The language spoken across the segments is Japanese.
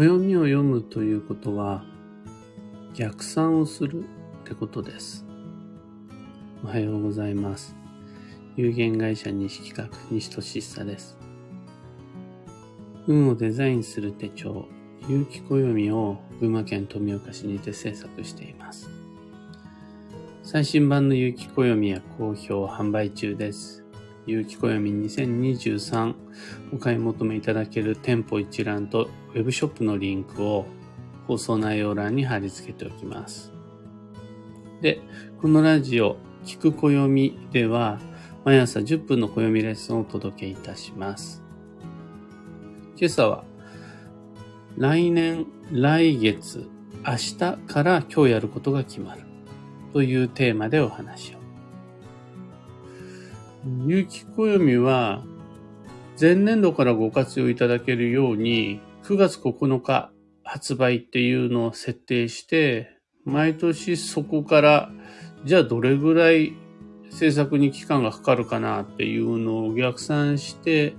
暦を読むということは、逆算をするってことです。おはようございます。有限会社西企画西俊久です。運をデザインする手帳、有機暦を群馬県富岡市にて制作しています。最新版の有機暦は好評販売中です。有機暦2023お買い求めいただける店舗一覧とウェブショップのリンクを放送内容欄に貼り付けておきます。で、このラジオ、聞く暦では、毎朝10分の暦レッスンをお届けいたします。今朝は、来年、来月、明日から今日やることが決まるというテーマでお話を。有機暦は、前年度からご活用いただけるように、9月9日発売っていうのを設定して、毎年そこから、じゃあどれぐらい制作に期間がかかるかなっていうのを逆算して、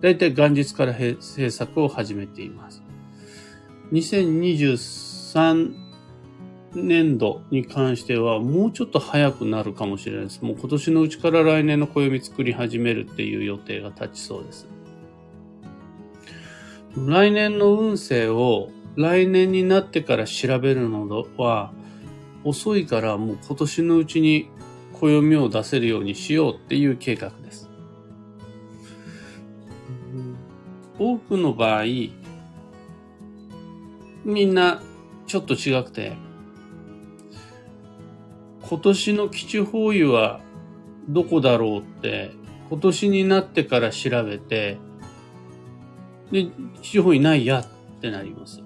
だいたい元日から制作を始めています。2023年度に関してはもうちょっと早くなるかもしれないです。もう今年のうちから来年の暦作り始めるっていう予定が立ちそうです。来年の運勢を来年になってから調べるのは遅いからもう今年のうちに暦を出せるようにしようっていう計画です。多くの場合、みんなちょっと違くて、今年の基地方位はどこだろうって、今年になってから調べて、で、地方にないやってなります。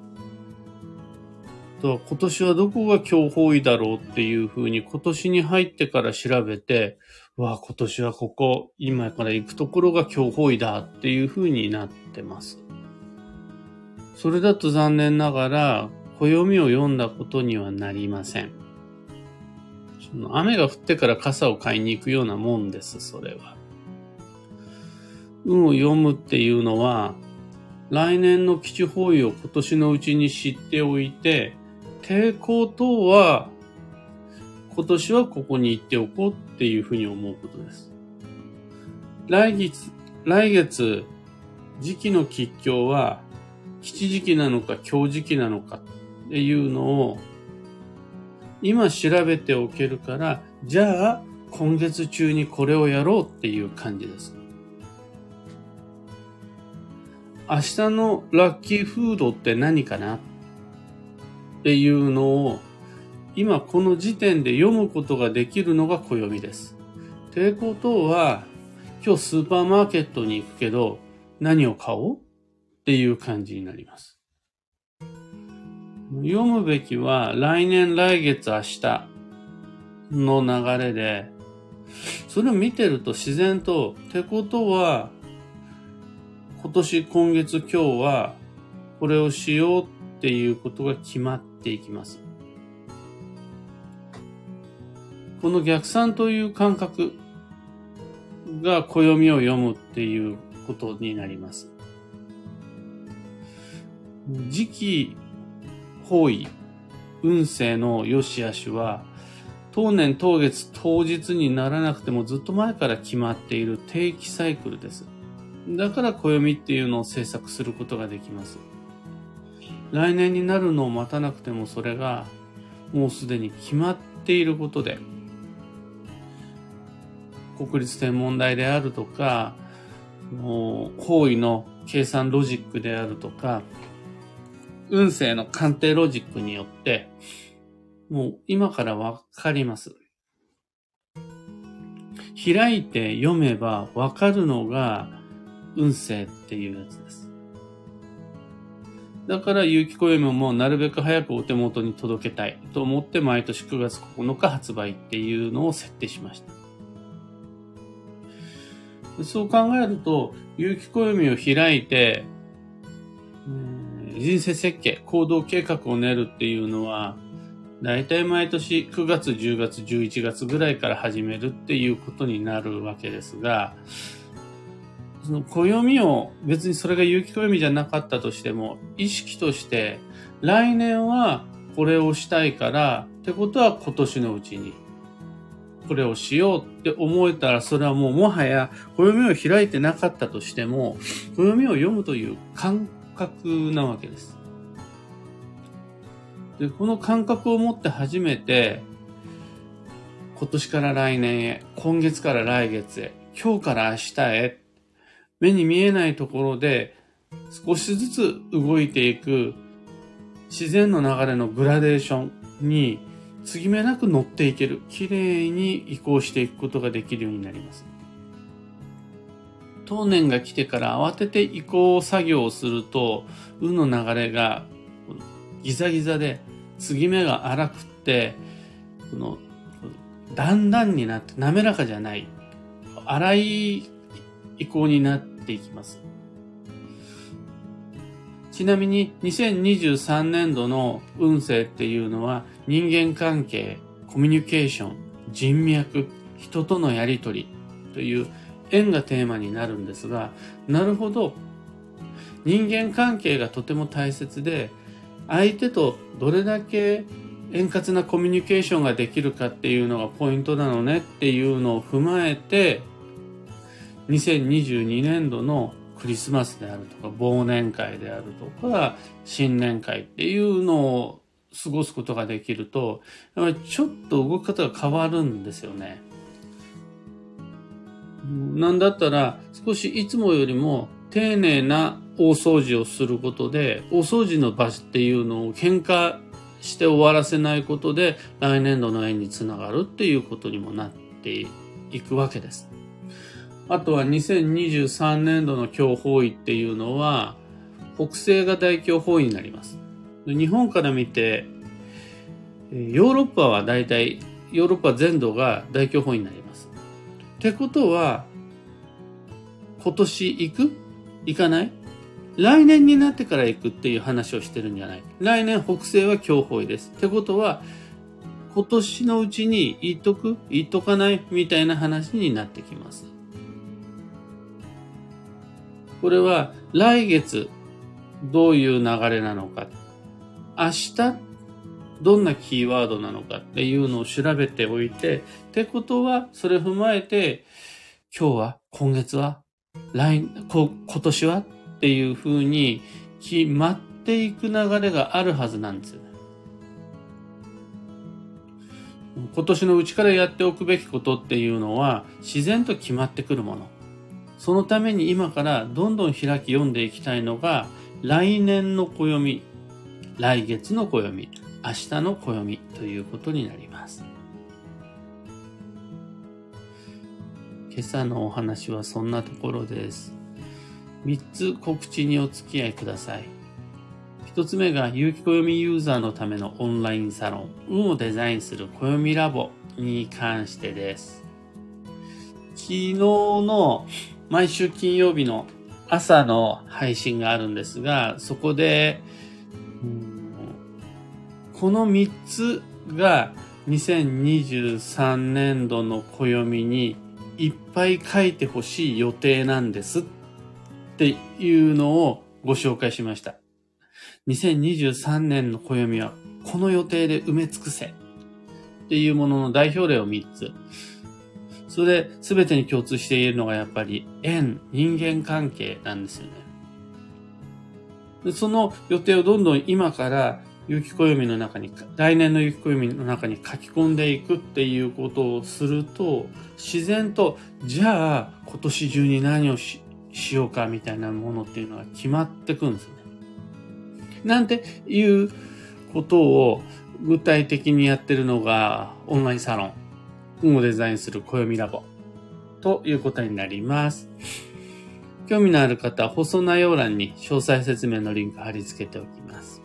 と今年はどこが強方位だろうっていうふうに今年に入ってから調べて、わあ、今年はここ、今から行くところが強方位だっていうふうになってます。それだと残念ながら、暦を読んだことにはなりません。その雨が降ってから傘を買いに行くようなもんです、それは。運を読むっていうのは、来年の基地方位を今年のうちに知っておいて、抵抗等は今年はここに行っておこうっていうふうに思うことです。来月、来月、時期の吉凶は吉時期なのか強時期なのかっていうのを今調べておけるから、じゃあ今月中にこれをやろうっていう感じです。明日のラッキーフードって何かな？っていうのを今この時点で読むことができるのが暦です。ってことは今日スーパーマーケットに行くけど何を買おう？っていう感じになります。読むべきは来年来月明日の流れでそれを見てると自然とってことは今年、今月、今日は、これをしようっていうことが決まっていきます。この逆算という感覚が暦を読むっていうことになります。時期、方位、運勢の良し悪しは、当年当月当日にならなくてもずっと前から決まっている定期サイクルです。だから暦っていうのを制作することができます。来年になるのを待たなくてもそれがもうすでに決まっていることで、国立天文台であるとか、もう方位の計算ロジックであるとか、運勢の鑑定ロジックによって、もう今からわかります。開いて読めばわかるのが運勢っていうやつです。だから有機暦もなるべく早くお手元に届けたいと思って毎年9月9日発売っていうのを設定しました。そう考えると、有機暦を開いて、人生設計、行動計画を練るっていうのは、だいたい毎年9月、10月、11月ぐらいから始めるっていうことになるわけですが、その暦を、別にそれが有機暦じゃなかったとしても、意識として、来年はこれをしたいから、ってことは今年のうちに、これをしようって思えたら、それはもうもはや、暦を開いてなかったとしても、暦を読むという感覚なわけです。で、この感覚を持って初めて、今年から来年へ、今月から来月へ、今日から明日へ、目に見えないところで少しずつ動いていく自然の流れのグラデーションに継ぎ目なく乗っていける、綺麗に移行していくことができるようになります。当年が来てから慌てて移行作業をすると、運の流れがギザギザで継ぎ目が荒くって、このだんだんになって滑らかじゃない、荒い移行になっていきます。ちなみに2023年度の運勢っていうのは人間関係、コミュニケーション、人脈、人とのやりとりという縁がテーマになるんですが、なるほど、人間関係がとても大切で、相手とどれだけ円滑なコミュニケーションができるかっていうのがポイントなのねっていうのを踏まえて、2022年度のクリスマスであるとか忘年会であるとか新年会っていうのを過ごすことができると、やっぱりちょっと動き方が変わるんですよね。なんだったら少しいつもよりも丁寧な大掃除をすることで、大掃除の場所っていうのを喧嘩して終わらせないことで来年度の縁につながるっていうことにもなっていくわけです。あとは2023年度の強方位っていうのは、北西が大強方位になります。日本から見て、ヨーロッパは大体、ヨーロッパ全土が大強方位になります。ってことは、今年行く？行かない？来年になってから行くっていう話をしてるんじゃない？来年北西は強方位です。ってことは、今年のうちに言っとく？言っとかない？みたいな話になってきます。これは来月どういう流れなのか、明日どんなキーワードなのかっていうのを調べておいて、ってことは、それ踏まえて、今日は、今月は、来、今年はっていうふうに決まっていく流れがあるはずなんですよね。今年のうちからやっておくべきことっていうのは自然と決まってくるもの。そのために今からどんどん開き読んでいきたいのが、来年の暦、来月の暦、明日の暦ということになります。今朝のお話はそんなところです。3つ告知にお付き合いください。1つ目が有機暦ユーザーのためのオンラインサロン、運をデザインする暦ラボに関してです。昨日の毎週金曜日の朝の配信があるんですが、そこで、この3つが2023年度の暦にいっぱい書いてほしい予定なんですっていうのをご紹介しました。2023年の暦はこの予定で埋め尽くせっていうものの代表例を3つ。それ全てに共通しているのがやっぱり縁、人間関係なんですよね。その予定をどんどん今から有機暦の中に、来年の有機暦の中に書き込んでいくっていうことをすると、自然と、じゃあ今年中に何をししようかみたいなものっていうのが決まってくんですね。なんていうことを具体的にやってるのがオンラインサロン。運をデザインする暦ラボということになります。興味のある方は放送内容欄に詳細説明のリンク貼り付けておきます。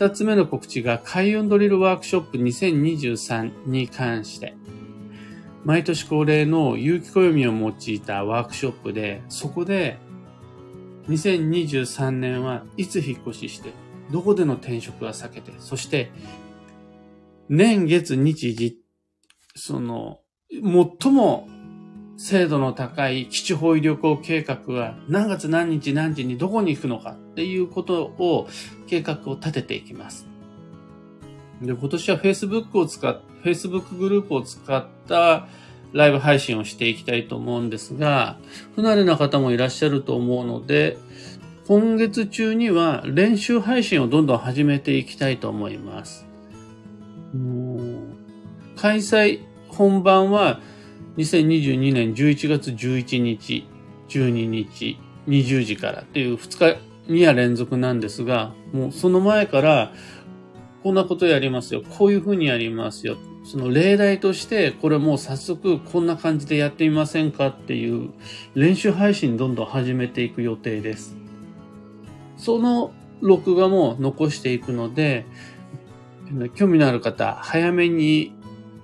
二つ目の告知が開運ドリルワークショップ2023に関して、毎年恒例の有機暦を用いたワークショップで、そこで2023年はいつ引っ越しして、どこでの転職は避けて、そして年月日時その、最も精度の高い基地方位旅行計画は何月何日何時にどこに行くのかっていうことを計画を立てていきます。で、今年は Facebook を使っ、Facebook グループを使ったライブ配信をしていきたいと思うんですが、不慣れな方もいらっしゃると思うので、今月中には練習配信をどんどん始めていきたいと思います。開催本番は2022年11月11日、12日、20時からっていう2日2夜連続なんですが、もうその前からこんなことやりますよ。こういうふうにやりますよ。その例題として、これもう早速こんな感じでやってみませんか？っていう練習配信どんどん始めていく予定です。その録画も残していくので、興味のある方、早めに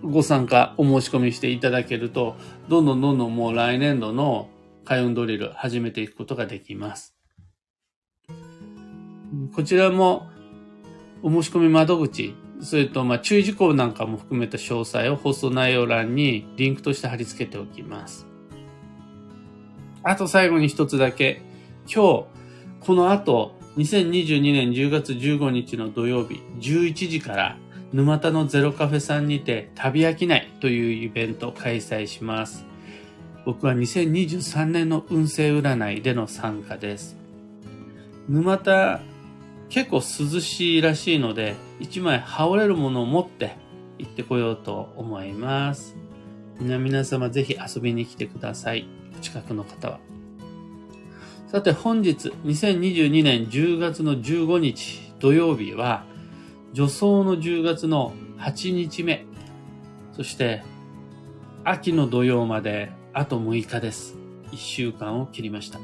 ご参加、お申し込みしていただけると、どんどんどんどんもう来年度の開運ドリル始めていくことができます。こちらもお申し込み窓口、それとま注意事項なんかも含めた詳細を放送内容欄にリンクとして貼り付けておきます。あと最後に一つだけ、今日、この後、2022年10月15日の土曜日11時から沼田のゼロカフェさんにて旅飽きないというイベントを開催します。僕は2023年の運勢占いでの参加です。沼田結構涼しいらしいので、一枚羽織れるものを持って行ってこようと思います。皆様ぜひ遊びに来てください。近くの方は。さて本日2022年10月の15日土曜日は助走の10月の8日目。そして、秋の土曜まであと6日です。1週間を切りました。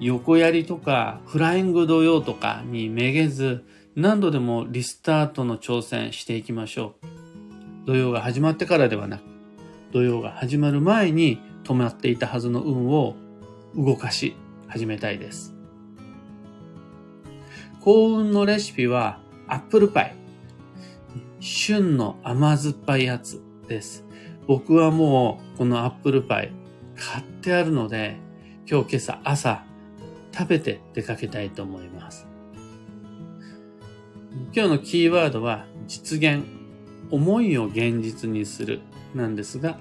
横槍とかフライング土曜とかにめげず、何度でもリスタートの挑戦していきましょう。土曜が始まってからではなく、土曜が始まる前に止まっていたはずの運を動かし始めたいです。幸運のレシピはアップルパイ。旬の甘酸っぱいやつです。僕はもうこのアップルパイ買ってあるので、今日今朝朝食べて出かけたいと思います。今日のキーワードは実現、思いを現実にするなんですが、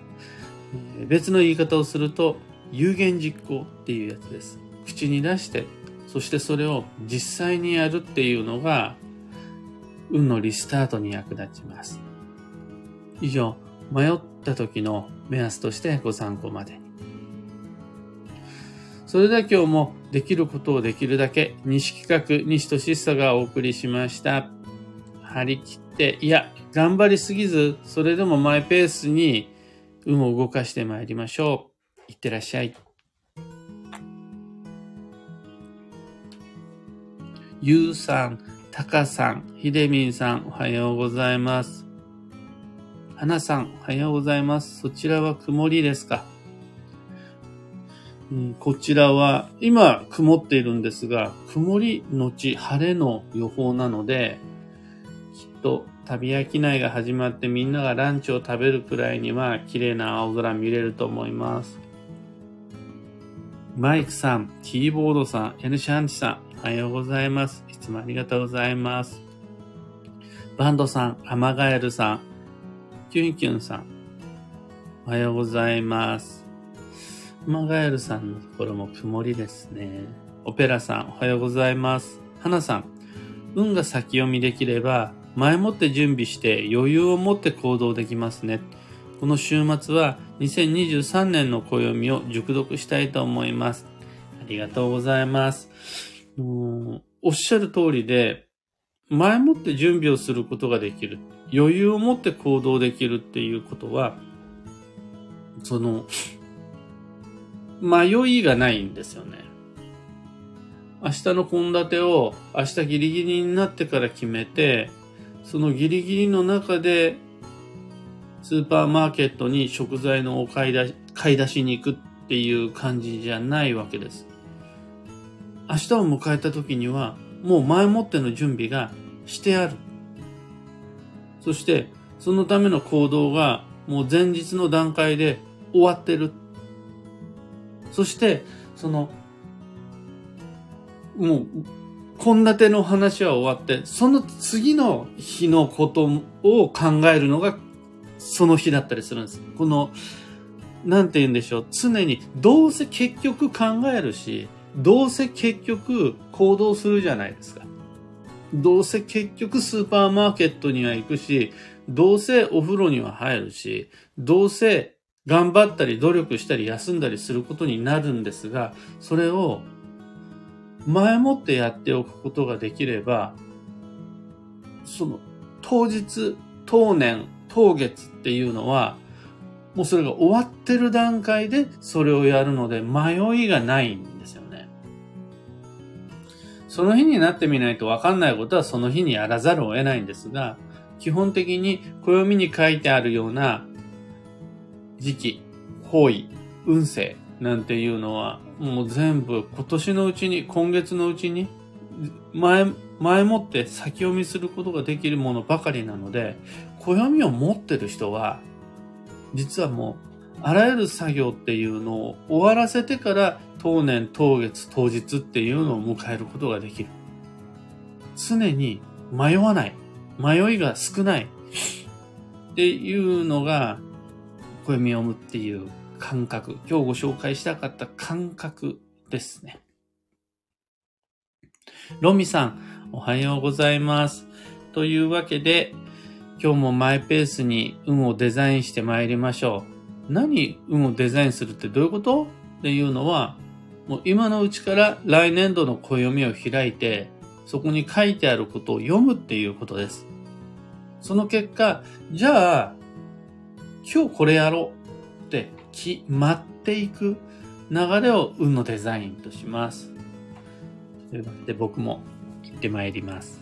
別の言い方をすると有言実行っていうやつです。口に出してそしてそれを実際にやるっていうのが、運のリスタートに役立ちます。以上、迷った時の目安としてご参考までに。それでは今日もできることをできるだけ、西企画、西俊久がお送りしました。張り切って、いや、頑張りすぎず、それでもマイペースに運を動かしてまいりましょう。いってらっしゃい。ゆうさん、たかさん、ひでみんさん、おはようございます。はなさん、おはようございます。そちらは曇りですか、うん、こちらは、今曇っているんですが、曇りのち晴れの予報なので、きっと旅飽きないが始まってみんながランチを食べるくらいには綺麗な青空見れると思います。マイクさん、キーボードさん、エヌシャンチさん、おはようございます。いつもありがとうございます。バンドさん、アマガエルさん、キュンキュンさん、おはようございます。アマガエルさんのところも曇りですね。オペラさん、おはようございます。花さん、運が先読みできれば、前もって準備して余裕を持って行動できますね。この週末は2023年の暦を熟読したいと思います。ありがとうございます。おっしゃる通りで、前もって準備をすることができる。余裕を持って行動できるっていうことは、その、迷いがないんですよね。明日の献立を明日ギリギリになってから決めて、そのギリギリの中でスーパーマーケットに食材のお買い出し買い出しに行くっていう感じじゃないわけです。明日を迎えた時には、もう前もっての準備がしてある。そして、そのための行動がもう前日の段階で終わってる。そして、その、もう、献立の話は終わって、その次の日のことを考えるのがその日だったりするんです。この、なんて言うんでしょう。常に、どうせ結局考えるし、どうせ結局行動するじゃないですか。どうせ結局スーパーマーケットには行くし、どうせお風呂には入るし、どうせ頑張ったり努力したり休んだりすることになるんですが、それを前もってやっておくことができれば、その当日、当年、当月っていうのは、もうそれが終わってる段階でそれをやるので迷いがないん。その日になってみないとわかんないことはその日にやらざるを得ないんですが、基本的に暦に書いてあるような時期、方位、運勢なんていうのはもう全部今年のうちに、今月のうちに前、前もって先読みすることができるものばかりなので、暦を持ってる人は実はもう、あらゆる作業っていうのを終わらせてから、当年、当月、当日っていうのを迎えることができる。常に迷わない。迷いが少ない。っていうのが、暦読むっていう感覚。今日ご紹介したかった感覚ですね。ロミさん、おはようございます。というわけで、今日もマイペースに運をデザインして参りましょう。何運をデザインするってどういうこと？っていうのは、もう今のうちから来年度の暦を開いて、そこに書いてあることを読むっていうことです。その結果、じゃあ、今日これやろうって決まっていく流れを運のデザインとします。というわけで僕も行って参ります。